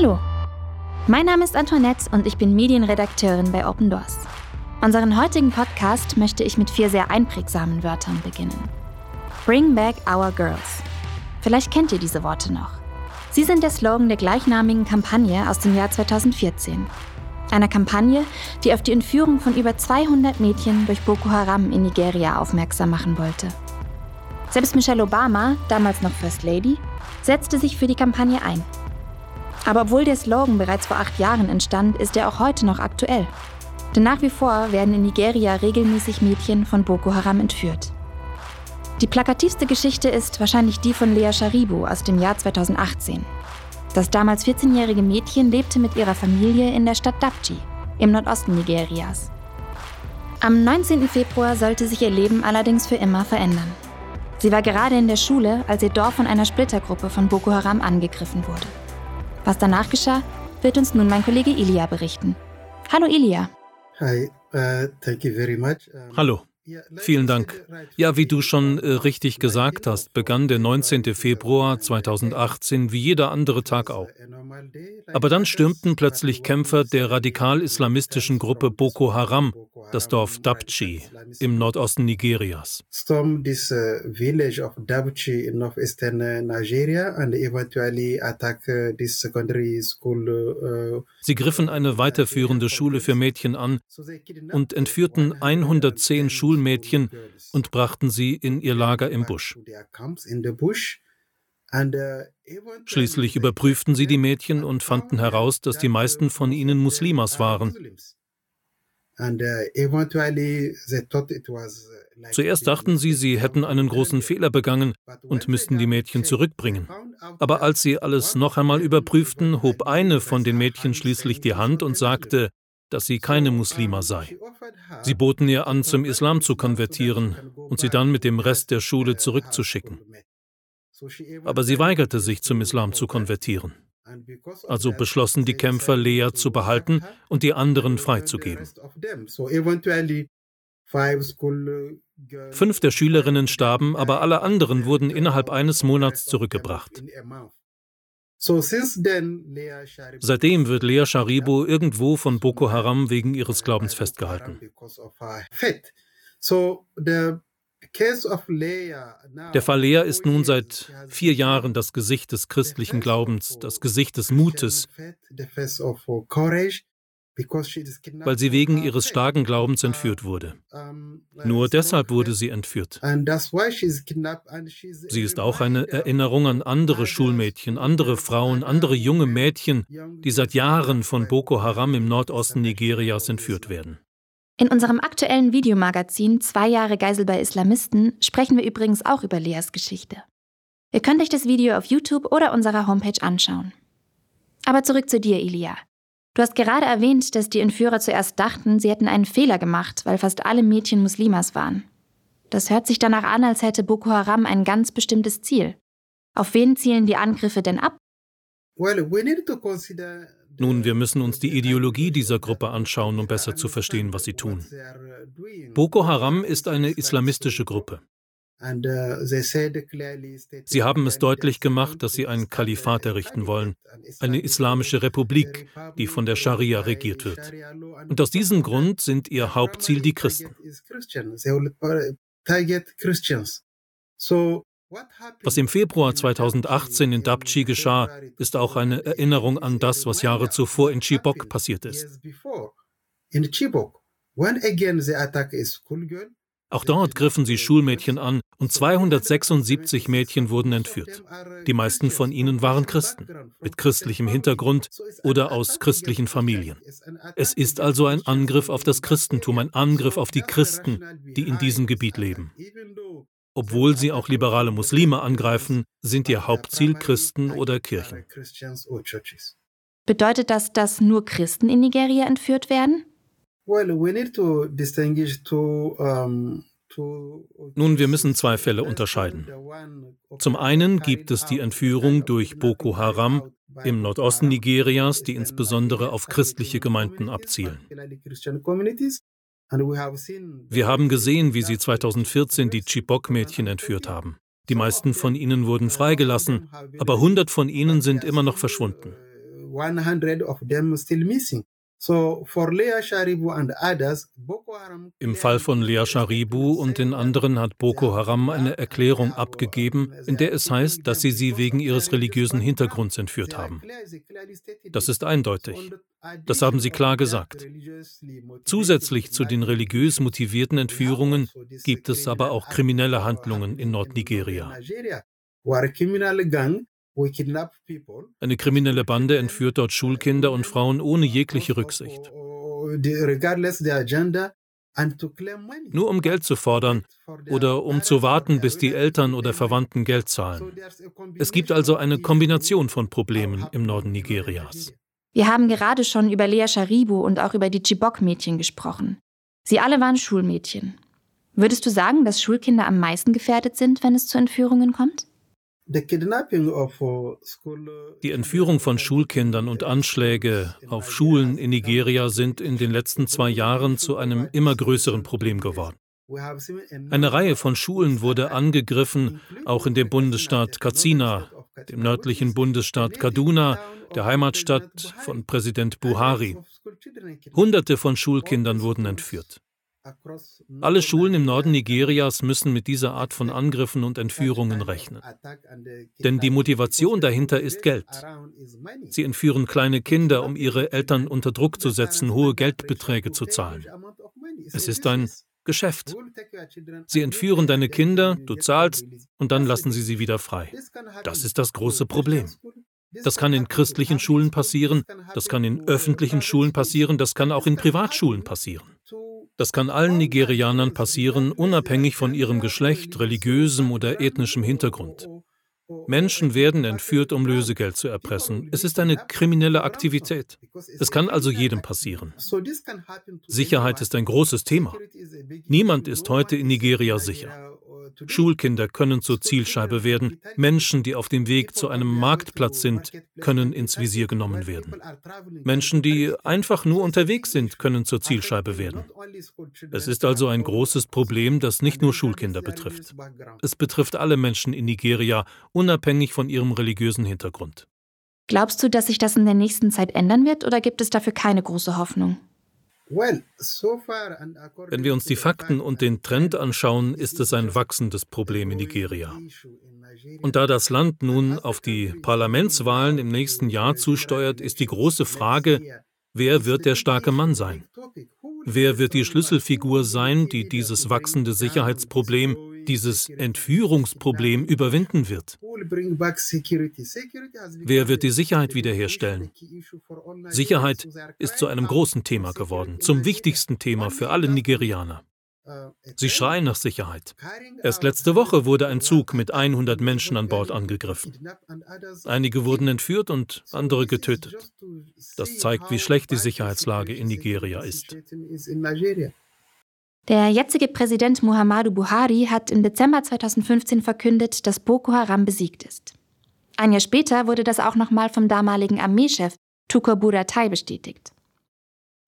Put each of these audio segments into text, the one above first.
Hallo, mein Name ist Antoinette und ich bin Medienredakteurin bei Open Doors. Unseren heutigen Podcast möchte ich mit vier sehr einprägsamen Wörtern beginnen. Bring Back Our Girls. Vielleicht kennt ihr diese Worte noch. Sie sind der Slogan der gleichnamigen Kampagne aus dem Jahr 2014. Einer Kampagne, die auf die Entführung von über 200 Mädchen durch Boko Haram in Nigeria aufmerksam machen wollte. Selbst Michelle Obama, damals noch First Lady, setzte sich für die Kampagne ein. Aber obwohl der Slogan bereits vor acht Jahren entstand, ist er auch heute noch aktuell. Denn nach wie vor werden in Nigeria regelmäßig Mädchen von Boko Haram entführt. Die plakativste Geschichte ist wahrscheinlich die von Lea Sharibu aus dem Jahr 2018. Das damals 14-jährige Mädchen lebte mit ihrer Familie in der Stadt Dapchi im Nordosten Nigerias. Am 19. Februar sollte sich ihr Leben allerdings für immer verändern. Sie war gerade in der Schule, als ihr Dorf von einer Splittergruppe von Boko Haram angegriffen wurde. Was danach geschah, wird uns nun mein Kollege Ilia berichten. Hallo Ilia. Hi, uh, thank you very much. Hallo. Vielen Dank. Ja, wie du schon äh, richtig gesagt hast, begann der 19. Februar 2018 wie jeder andere Tag auch. Aber dann stürmten plötzlich Kämpfer der radikal-islamistischen Gruppe Boko Haram das Dorf Dapchi im Nordosten Nigerias. School. Uh, Sie griffen eine weiterführende Schule für Mädchen an und entführten 110 Schulmädchen und brachten sie in ihr Lager im Busch. Schließlich überprüften sie die Mädchen und fanden heraus, dass die meisten von ihnen Muslimas waren. Zuerst dachten sie, sie hätten einen großen Fehler begangen und müssten die Mädchen zurückbringen. Aber als sie alles noch einmal überprüften, hob eine von den Mädchen schließlich die Hand und sagte, dass sie keine Muslima sei. Sie boten ihr an, zum Islam zu konvertieren und sie dann mit dem Rest der Schule zurückzuschicken. Aber sie weigerte sich, zum Islam zu konvertieren. Also beschlossen die Kämpfer, Lea zu behalten und die anderen freizugeben. Fünf der Schülerinnen starben, aber alle anderen wurden innerhalb eines Monats zurückgebracht. Seitdem wird Lea Sharibu irgendwo von Boko Haram wegen ihres Glaubens festgehalten. Der Fall Lea ist nun seit vier Jahren das Gesicht des christlichen Glaubens, das Gesicht des Mutes, weil sie wegen ihres starken Glaubens entführt wurde. Nur deshalb wurde sie entführt. Sie ist auch eine Erinnerung an andere Schulmädchen, andere Frauen, andere junge Mädchen, die seit Jahren von Boko Haram im Nordosten Nigerias entführt werden. In unserem aktuellen Videomagazin Zwei Jahre Geisel bei Islamisten sprechen wir übrigens auch über Leas Geschichte. Ihr könnt euch das Video auf YouTube oder unserer Homepage anschauen. Aber zurück zu dir, Ilia. Du hast gerade erwähnt, dass die Entführer zuerst dachten, sie hätten einen Fehler gemacht, weil fast alle Mädchen Muslimas waren. Das hört sich danach an, als hätte Boko Haram ein ganz bestimmtes Ziel. Auf wen zielen die Angriffe denn ab? Nun, wir müssen uns die Ideologie dieser Gruppe anschauen, um besser zu verstehen, was sie tun. Boko Haram ist eine islamistische Gruppe. Sie haben es deutlich gemacht, dass sie ein Kalifat errichten wollen, eine islamische Republik, die von der Scharia regiert wird. Und aus diesem Grund sind ihr Hauptziel die Christen. Was im Februar 2018 in Dapchi geschah, ist auch eine Erinnerung an das, was Jahre zuvor in Chibok passiert ist. Auch dort griffen sie Schulmädchen an und 276 Mädchen wurden entführt. Die meisten von ihnen waren Christen, mit christlichem Hintergrund oder aus christlichen Familien. Es ist also ein Angriff auf das Christentum, ein Angriff auf die Christen, die in diesem Gebiet leben. Obwohl sie auch liberale Muslime angreifen, sind ihr Hauptziel Christen oder Kirchen. Bedeutet das, dass nur Christen in Nigeria entführt werden? Nun, wir müssen zwei Fälle unterscheiden. Zum einen gibt es die Entführung durch Boko Haram im Nordosten Nigerias, die insbesondere auf christliche Gemeinden abzielen. Wir haben gesehen, wie sie 2014 die Chibok-Mädchen entführt haben. Die meisten von ihnen wurden freigelassen, aber 100 von ihnen sind immer noch verschwunden. 100 of them still missing. So for Lea Sharibu and others, Boko Haram Im Fall von Lea Sharibu und den anderen hat Boko Haram eine Erklärung abgegeben, in der es heißt, dass sie sie wegen ihres religiösen Hintergrunds entführt haben. Das ist eindeutig. Das haben sie klar gesagt. Zusätzlich zu den religiös motivierten Entführungen gibt es aber auch kriminelle Handlungen in Nordnigeria. Eine kriminelle Bande entführt dort Schulkinder und Frauen ohne jegliche Rücksicht. Nur um Geld zu fordern oder um zu warten, bis die Eltern oder Verwandten Geld zahlen. Es gibt also eine Kombination von Problemen im Norden Nigerias. Wir haben gerade schon über Lea Sharibu und auch über die Chibok-Mädchen gesprochen. Sie alle waren Schulmädchen. Würdest du sagen, dass Schulkinder am meisten gefährdet sind, wenn es zu Entführungen kommt? Uh, Die Entführung von Schulkindern und Anschläge auf Schulen in Nigeria sind in den letzten zwei Jahren zu einem immer größeren Problem geworden. Eine Reihe von Schulen wurde angegriffen, auch in dem Bundesstaat Katsina, dem nördlichen Bundesstaat Kaduna, der Heimatstadt von Präsident Buhari. Hunderte von Schulkindern wurden entführt. Alle Schulen im Norden Nigerias müssen mit dieser Art von Angriffen und Entführungen rechnen. Denn die Motivation dahinter ist Geld. Sie entführen kleine Kinder, um ihre Eltern unter Druck zu setzen, hohe Geldbeträge zu zahlen. Es ist ein Geschäft. Sie entführen deine Kinder, du zahlst und dann lassen sie sie wieder frei. Das ist das große Problem. Das kann in christlichen Schulen passieren, das kann in öffentlichen Schulen passieren, das kann auch in Privatschulen passieren. Das kann allen Nigerianern passieren, unabhängig von ihrem Geschlecht, religiösem oder ethnischem Hintergrund. Menschen werden entführt, um Lösegeld zu erpressen. Es ist eine kriminelle Aktivität. Es kann also jedem passieren. Sicherheit ist ein großes Thema. Niemand ist heute in Nigeria sicher. Schulkinder können zur Zielscheibe werden. Menschen, die auf dem Weg zu einem Marktplatz sind, können ins Visier genommen werden. Menschen, die einfach nur unterwegs sind, können zur Zielscheibe werden. Es ist also ein großes Problem, das nicht nur Schulkinder betrifft. Es betrifft alle Menschen in Nigeria, unabhängig von ihrem religiösen Hintergrund. Glaubst du, dass sich das in der nächsten Zeit ändern wird oder gibt es dafür keine große Hoffnung? Wenn wir uns die Fakten und den Trend anschauen, ist es ein wachsendes Problem in Nigeria. Und da das Land nun auf die Parlamentswahlen im nächsten Jahr zusteuert, ist die große Frage, wer wird der starke Mann sein? Wer wird die Schlüsselfigur sein, die dieses wachsende Sicherheitsproblem dieses Entführungsproblem überwinden wird. Wer wird die Sicherheit wiederherstellen? Sicherheit ist zu einem großen Thema geworden, zum wichtigsten Thema für alle Nigerianer. Sie schreien nach Sicherheit. Erst letzte Woche wurde ein Zug mit 100 Menschen an Bord angegriffen. Einige wurden entführt und andere getötet. Das zeigt, wie schlecht die Sicherheitslage in Nigeria ist. Der jetzige Präsident Muhammadu Buhari hat im Dezember 2015 verkündet, dass Boko Haram besiegt ist. Ein Jahr später wurde das auch nochmal vom damaligen Armeechef Tukur Buratai bestätigt.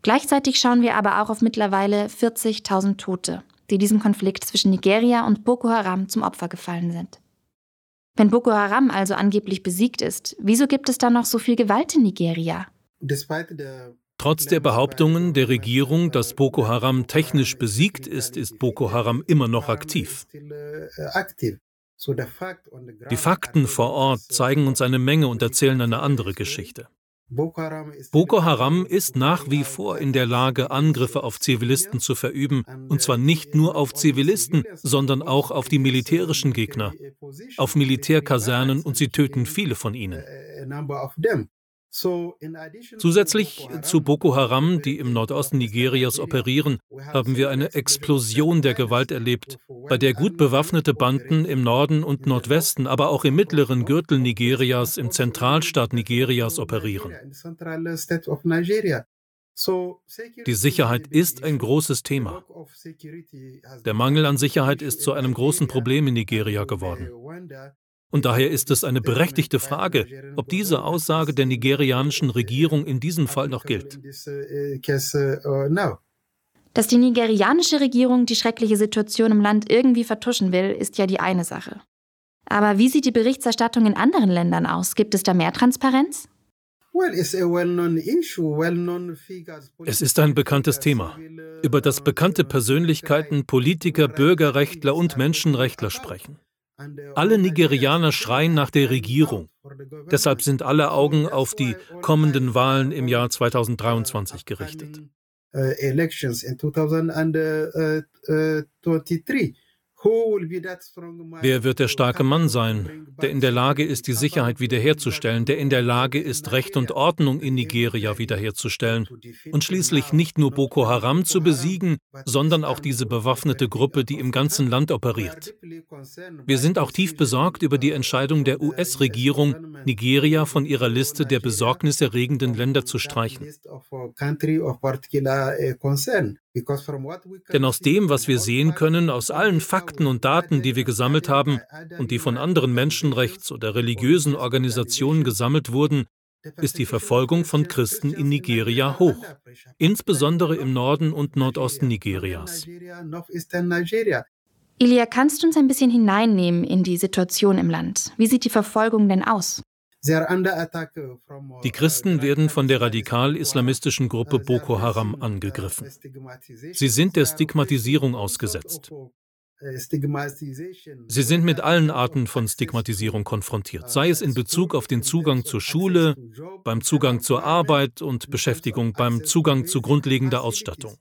Gleichzeitig schauen wir aber auch auf mittlerweile 40.000 Tote, die diesem Konflikt zwischen Nigeria und Boko Haram zum Opfer gefallen sind. Wenn Boko Haram also angeblich besiegt ist, wieso gibt es dann noch so viel Gewalt in Nigeria? Trotz der Behauptungen der Regierung, dass Boko Haram technisch besiegt ist, ist Boko Haram immer noch aktiv. Die Fakten vor Ort zeigen uns eine Menge und erzählen eine andere Geschichte. Boko Haram ist nach wie vor in der Lage, Angriffe auf Zivilisten zu verüben, und zwar nicht nur auf Zivilisten, sondern auch auf die militärischen Gegner, auf Militärkasernen, und sie töten viele von ihnen. Zusätzlich zu Boko Haram, die im Nordosten Nigerias operieren, haben wir eine Explosion der Gewalt erlebt, bei der gut bewaffnete Banden im Norden und Nordwesten, aber auch im mittleren Gürtel Nigerias, im Zentralstaat Nigerias operieren. Die Sicherheit ist ein großes Thema. Der Mangel an Sicherheit ist zu einem großen Problem in Nigeria geworden. Und daher ist es eine berechtigte Frage, ob diese Aussage der nigerianischen Regierung in diesem Fall noch gilt. Dass die nigerianische Regierung die schreckliche Situation im Land irgendwie vertuschen will, ist ja die eine Sache. Aber wie sieht die Berichterstattung in anderen Ländern aus? Gibt es da mehr Transparenz? Es ist ein bekanntes Thema, über das bekannte Persönlichkeiten, Politiker, Bürgerrechtler und Menschenrechtler sprechen. Alle Nigerianer schreien nach der Regierung. Deshalb sind alle Augen auf die kommenden Wahlen im Jahr 2023 gerichtet. Uh, elections in 2023. Wer wird der starke Mann sein, der in der Lage ist, die Sicherheit wiederherzustellen, der in der Lage ist, Recht und Ordnung in Nigeria wiederherzustellen und schließlich nicht nur Boko Haram zu besiegen, sondern auch diese bewaffnete Gruppe, die im ganzen Land operiert? Wir sind auch tief besorgt über die Entscheidung der US-Regierung, Nigeria von ihrer Liste der besorgniserregenden Länder zu streichen. Denn aus dem, was wir sehen können, aus allen Fakten und Daten, die wir gesammelt haben und die von anderen Menschenrechts- oder religiösen Organisationen gesammelt wurden, ist die Verfolgung von Christen in Nigeria hoch, insbesondere im Norden und Nordosten Nigerias. Ilia, kannst du uns ein bisschen hineinnehmen in die Situation im Land? Wie sieht die Verfolgung denn aus? Die Christen werden von der radikal-islamistischen Gruppe Boko Haram angegriffen. Sie sind der Stigmatisierung ausgesetzt. Sie sind mit allen Arten von Stigmatisierung konfrontiert, sei es in Bezug auf den Zugang zur Schule, beim Zugang zur Arbeit und Beschäftigung, beim Zugang zu grundlegender Ausstattung.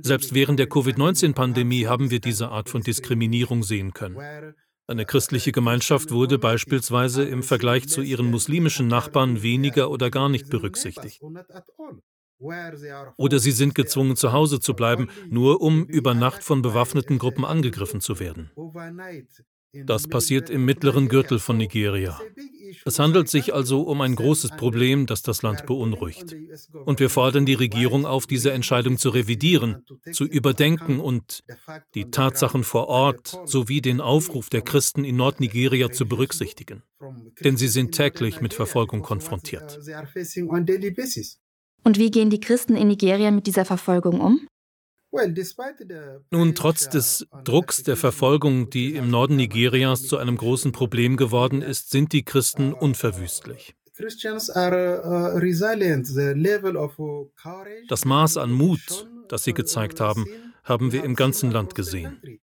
Selbst während der Covid-19-Pandemie haben wir diese Art von Diskriminierung sehen können. Eine christliche Gemeinschaft wurde beispielsweise im Vergleich zu ihren muslimischen Nachbarn weniger oder gar nicht berücksichtigt. Oder sie sind gezwungen, zu Hause zu bleiben, nur um über Nacht von bewaffneten Gruppen angegriffen zu werden. Das passiert im mittleren Gürtel von Nigeria. Es handelt sich also um ein großes Problem, das das Land beunruhigt. Und wir fordern die Regierung auf, diese Entscheidung zu revidieren, zu überdenken und die Tatsachen vor Ort sowie den Aufruf der Christen in Nordnigeria zu berücksichtigen. Denn sie sind täglich mit Verfolgung konfrontiert. Und wie gehen die Christen in Nigeria mit dieser Verfolgung um? Nun, trotz des Drucks der Verfolgung, die im Norden Nigerias zu einem großen Problem geworden ist, sind die Christen unverwüstlich. Das Maß an Mut, das sie gezeigt haben, haben wir im ganzen Land gesehen.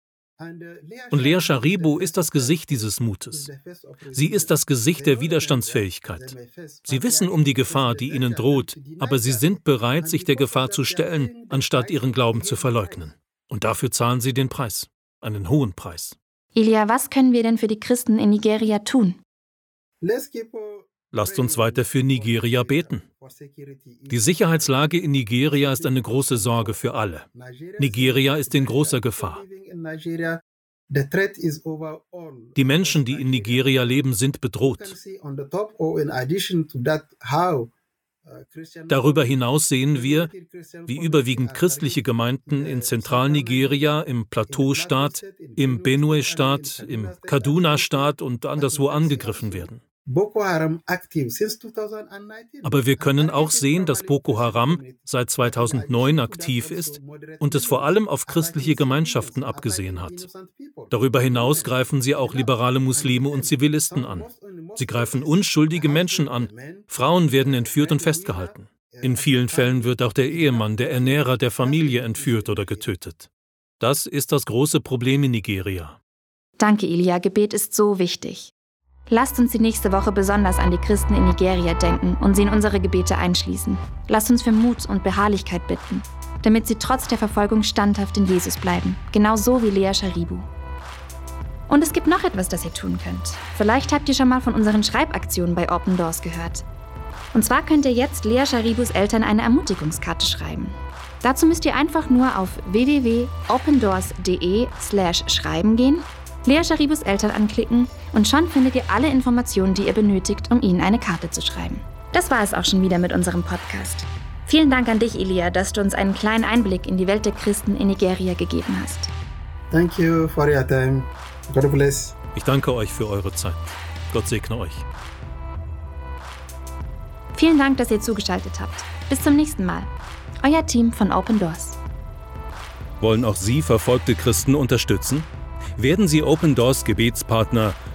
Und Lea Sharibu ist das Gesicht dieses Mutes. Sie ist das Gesicht der Widerstandsfähigkeit. Sie wissen um die Gefahr, die ihnen droht, aber sie sind bereit, sich der Gefahr zu stellen, anstatt ihren Glauben zu verleugnen. Und dafür zahlen sie den Preis, einen hohen Preis. Ilia, was können wir denn für die Christen in Nigeria tun? Lasst uns weiter für Nigeria beten. Die Sicherheitslage in Nigeria ist eine große Sorge für alle. Nigeria ist in großer Gefahr. Die Menschen, die in Nigeria leben, sind bedroht. Darüber hinaus sehen wir, wie überwiegend christliche Gemeinden in Zentralnigeria, im Plateaustaat, im Benue-Staat, im Kaduna-Staat und anderswo angegriffen werden. Aber wir können auch sehen, dass Boko Haram seit 2009 aktiv ist und es vor allem auf christliche Gemeinschaften abgesehen hat. Darüber hinaus greifen sie auch liberale Muslime und Zivilisten an. Sie greifen unschuldige Menschen an. Frauen werden entführt und festgehalten. In vielen Fällen wird auch der Ehemann, der Ernährer der Familie entführt oder getötet. Das ist das große Problem in Nigeria. Danke, Ilia. Gebet ist so wichtig. Lasst uns die nächste Woche besonders an die Christen in Nigeria denken und sie in unsere Gebete einschließen. Lasst uns für Mut und Beharrlichkeit bitten, damit sie trotz der Verfolgung standhaft in Jesus bleiben, genauso wie Lea Sharibu. Und es gibt noch etwas, das ihr tun könnt. Vielleicht habt ihr schon mal von unseren Schreibaktionen bei Open Doors gehört. Und zwar könnt ihr jetzt Lea Sharibus Eltern eine Ermutigungskarte schreiben. Dazu müsst ihr einfach nur auf www.opendoors.de/schreiben gehen Lea Sharibus Eltern anklicken und schon findet ihr alle Informationen, die ihr benötigt, um ihnen eine Karte zu schreiben. Das war es auch schon wieder mit unserem Podcast. Vielen Dank an dich, Elia, dass du uns einen kleinen Einblick in die Welt der Christen in Nigeria gegeben hast. Thank you for your time. God bless. Ich danke euch für eure Zeit. Gott segne euch. Vielen Dank, dass ihr zugeschaltet habt. Bis zum nächsten Mal. Euer Team von Open Doors. Wollen auch Sie verfolgte Christen unterstützen? werden Sie Open Doors Gebetspartner